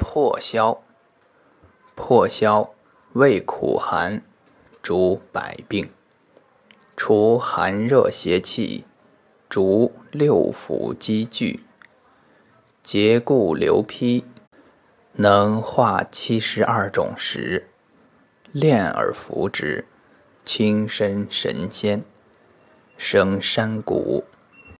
破消，破消味苦寒，主百病，除寒热邪气，逐六腑积聚，结固流披，能化七十二种石，炼而服之，轻身神仙，生山谷。